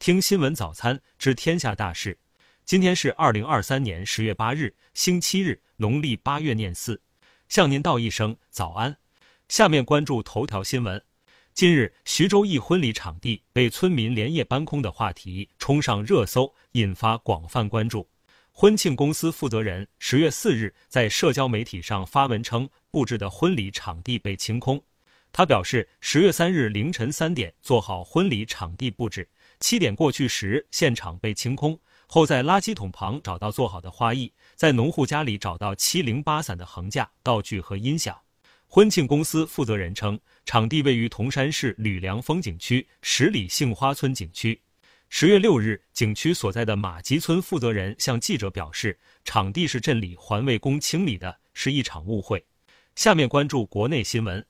听新闻早餐知天下大事。今天是二零二三年十月八日，星期日，农历八月廿四。向您道一声早安。下面关注头条新闻。近日，徐州一婚礼场地被村民连夜搬空的话题冲上热搜，引发广泛关注。婚庆公司负责人十月四日在社交媒体上发文称，布置的婚礼场地被清空。他表示，十月三日凌晨三点做好婚礼场地布置，七点过去时现场被清空，后在垃圾桶旁找到做好的花艺，在农户家里找到七零八散的横架、道具和音响。婚庆公司负责人称，场地位于铜山市吕梁风景区十里杏花村景区。十月六日，景区所在的马集村负责人向记者表示，场地是镇里环卫工清理的，是一场误会。下面关注国内新闻。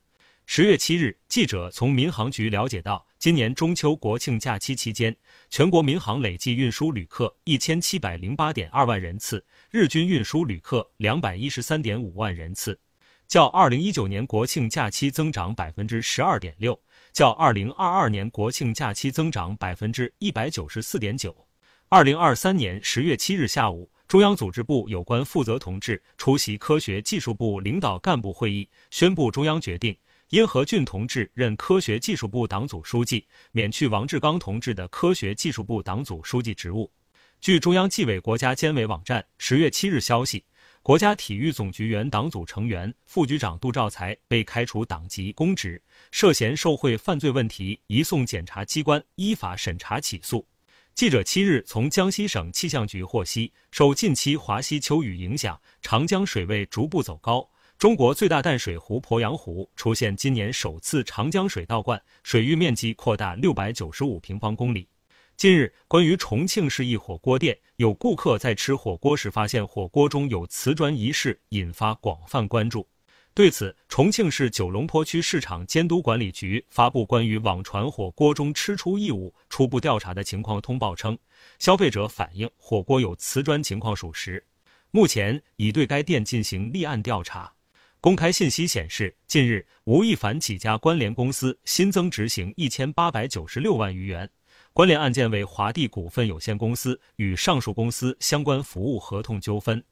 十月七日，记者从民航局了解到，今年中秋国庆假期期间，全国民航累计运输旅客一千七百零八点二万人次，日均运输旅客两百一十三点五万人次。较二零一九年国庆假期增长百分之十二点六，较二零二二年国庆假期增长百分之一百九十四点九。二零二三年十月七日下午，中央组织部有关负责同志出席科学技术部领导干部会议，宣布中央决定，殷和俊同志任科学技术部党组书记，免去王志刚同志的科学技术部党组书记职务。据中央纪委国家监委网站十月七日消息。国家体育总局原党组成员、副局长杜兆才被开除党籍公职，涉嫌受贿犯罪问题移送检察机关依法审查起诉。记者七日从江西省气象局获悉，受近期华西秋雨影响，长江水位逐步走高，中国最大淡水湖鄱阳湖出现今年首次长江水倒灌，水域面积扩大六百九十五平方公里。近日，关于重庆市一火锅店有顾客在吃火锅时发现火锅中有瓷砖一事，引发广泛关注。对此，重庆市九龙坡区市场监督管理局发布关于网传火锅中吃出异物、初步调查的情况通报称，消费者反映火锅有瓷砖情况属实，目前已对该店进行立案调查。公开信息显示，近日吴亦凡几家关联公司新增执行一千八百九十六万余元。关联案件为华帝股份有限公司与上述公司相关服务合同纠纷。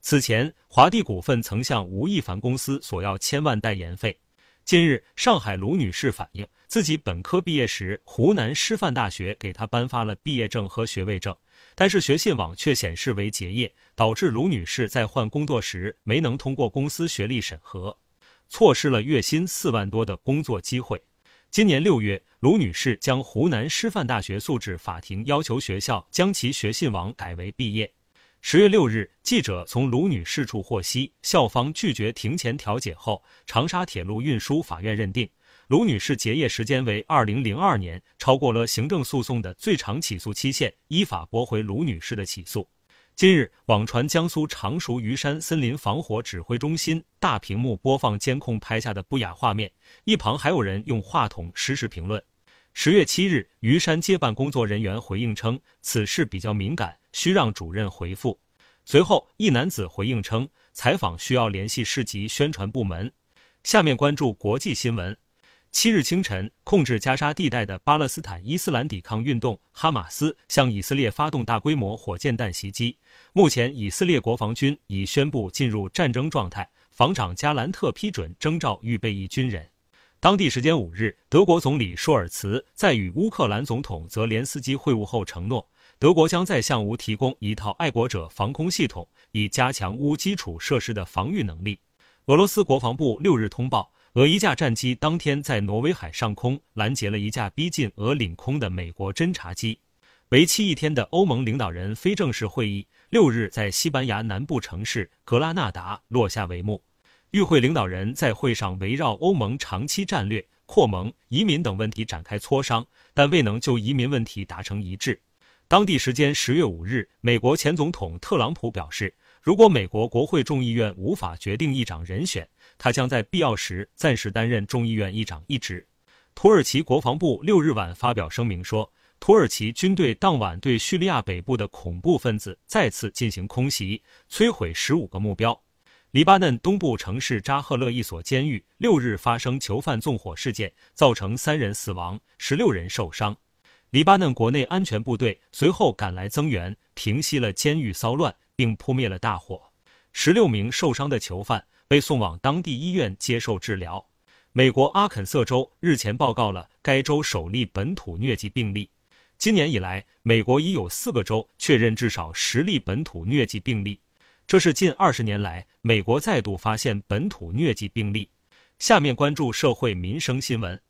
此前，华帝股份曾向吴亦凡公司索要千万代言费。近日，上海卢女士反映，自己本科毕业时，湖南师范大学给她颁发了毕业证和学位证，但是学信网却显示为结业，导致卢女士在换工作时没能通过公司学历审核，错失了月薪四万多的工作机会。今年六月，卢女士将湖南师范大学诉至法庭，要求学校将其学信网改为毕业。十月六日，记者从卢女士处获悉，校方拒绝庭前调解后，长沙铁路运输法院认定卢女士结业时间为二零零二年，超过了行政诉讼的最长起诉期限，依法驳回卢女士的起诉。近日，网传江苏常熟虞山森林防火指挥中心大屏幕播放监控拍下的不雅画面，一旁还有人用话筒实时评论。十月七日，虞山接办工作人员回应称，此事比较敏感，需让主任回复。随后，一男子回应称，采访需要联系市级宣传部门。下面关注国际新闻。七日清晨，控制加沙地带的巴勒斯坦伊斯兰抵抗运动哈马斯向以色列发动大规模火箭弹袭击。目前，以色列国防军已宣布进入战争状态。防长加兰特批准征召预备役军人。当地时间五日，德国总理舒尔茨在与乌克兰总统泽连斯基会晤后承诺，德国将在向乌提供一套爱国者防空系统，以加强乌基础设施的防御能力。俄罗斯国防部六日通报。俄一架战机当天在挪威海上空拦截了一架逼近俄领空的美国侦察机。为期一天的欧盟领导人非正式会议六日在西班牙南部城市格拉纳达落下帷幕。与会领导人在会上围绕欧盟长期战略、扩盟、移民等问题展开磋商，但未能就移民问题达成一致。当地时间十月五日，美国前总统特朗普表示，如果美国国会众议院无法决定议长人选，他将在必要时暂时担任众议院议长一职。土耳其国防部六日晚发表声明说，土耳其军队当晚对叙利亚北部的恐怖分子再次进行空袭，摧毁十五个目标。黎巴嫩东部城市扎赫勒一所监狱六日发生囚犯纵火事件，造成三人死亡，十六人受伤。黎巴嫩国内安全部队随后赶来增援，平息了监狱骚乱，并扑灭了大火。十六名受伤的囚犯被送往当地医院接受治疗。美国阿肯色州日前报告了该州首例本土疟疾病例。今年以来，美国已有四个州确认至少十例本土疟疾病例，这是近二十年来美国再度发现本土疟疾病例。下面关注社会民生新闻。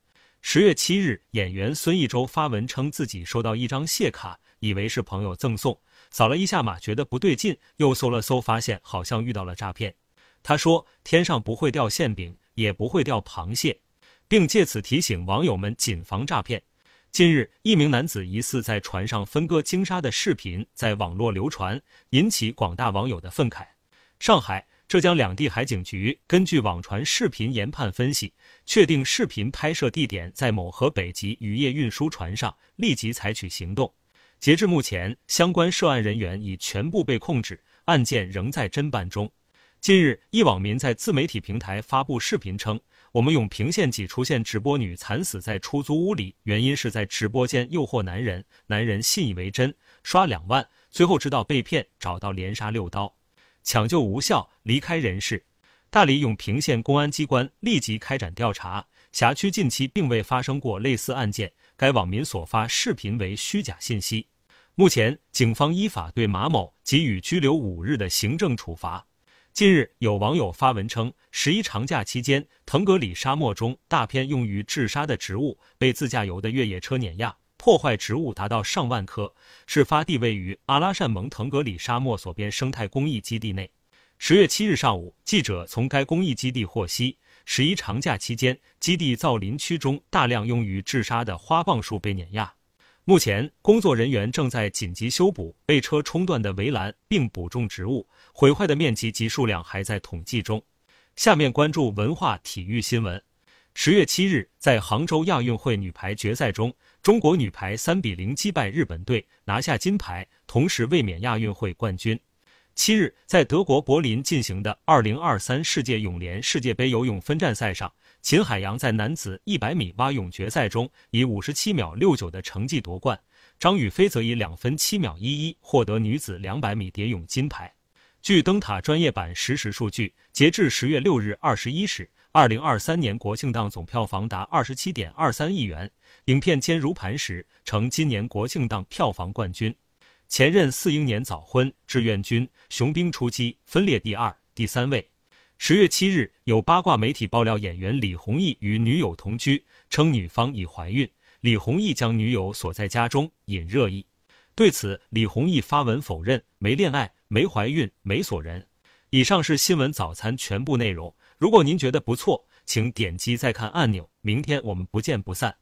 十月七日，演员孙艺洲发文称自己收到一张谢卡，以为是朋友赠送，扫了一下码，觉得不对劲，又搜了搜，发现好像遇到了诈骗。他说：“天上不会掉馅饼，也不会掉螃蟹，并借此提醒网友们谨防诈骗。”近日，一名男子疑似在船上分割鲸鲨的视频在网络流传，引起广大网友的愤慨。上海。浙江两地海警局根据网传视频研判分析，确定视频拍摄地点在某河北籍渔业运输船上，立即采取行动。截至目前，相关涉案人员已全部被控制，案件仍在侦办中。近日，一网民在自媒体平台发布视频称：“我们永平县几出现直播女惨死在出租屋里，原因是在直播间诱惑男人，男人信以为真，刷两万，最后知道被骗，找到连杀六刀。”抢救无效，离开人世。大理永平县公安机关立即开展调查，辖区近期并未发生过类似案件。该网民所发视频为虚假信息。目前，警方依法对马某给予拘留五日的行政处罚。近日，有网友发文称，十一长假期间，腾格里沙漠中大片用于治沙的植物被自驾游的越野车碾压。破坏植物达到上万棵。事发地位于阿拉善盟腾格里沙漠所边生态公益基地内。十月七日上午，记者从该公益基地获悉，十一长假期间，基地造林区中大量用于治沙的花棒树被碾压。目前，工作人员正在紧急修补被车冲断的围栏，并补种植物。毁坏的面积及数量还在统计中。下面关注文化体育新闻。十月七日，在杭州亚运会女排决赛中，中国女排三比零击败日本队，拿下金牌，同时卫冕亚运会冠军。七日，在德国柏林进行的二零二三世界泳联世界杯游泳分站赛上，秦海洋在男子一百米蛙泳决赛中以五十七秒六九的成绩夺冠，张雨霏则以两分七秒一一获得女子两百米蝶泳金牌。据灯塔专业版实时数据，截至十月六日二十一时。二零二三年国庆档总票房达二十七点二三亿元，影片《坚如磐石》成今年国庆档票房冠军。前任四英年早婚，志愿军雄兵出击分列第二、第三位。十月七日，有八卦媒体爆料演员李弘毅与女友同居，称女方已怀孕。李弘毅将女友锁在家中，引热议。对此，李弘毅发文否认，没恋爱，没怀孕，没锁人。以上是新闻早餐全部内容。如果您觉得不错，请点击再看按钮。明天我们不见不散。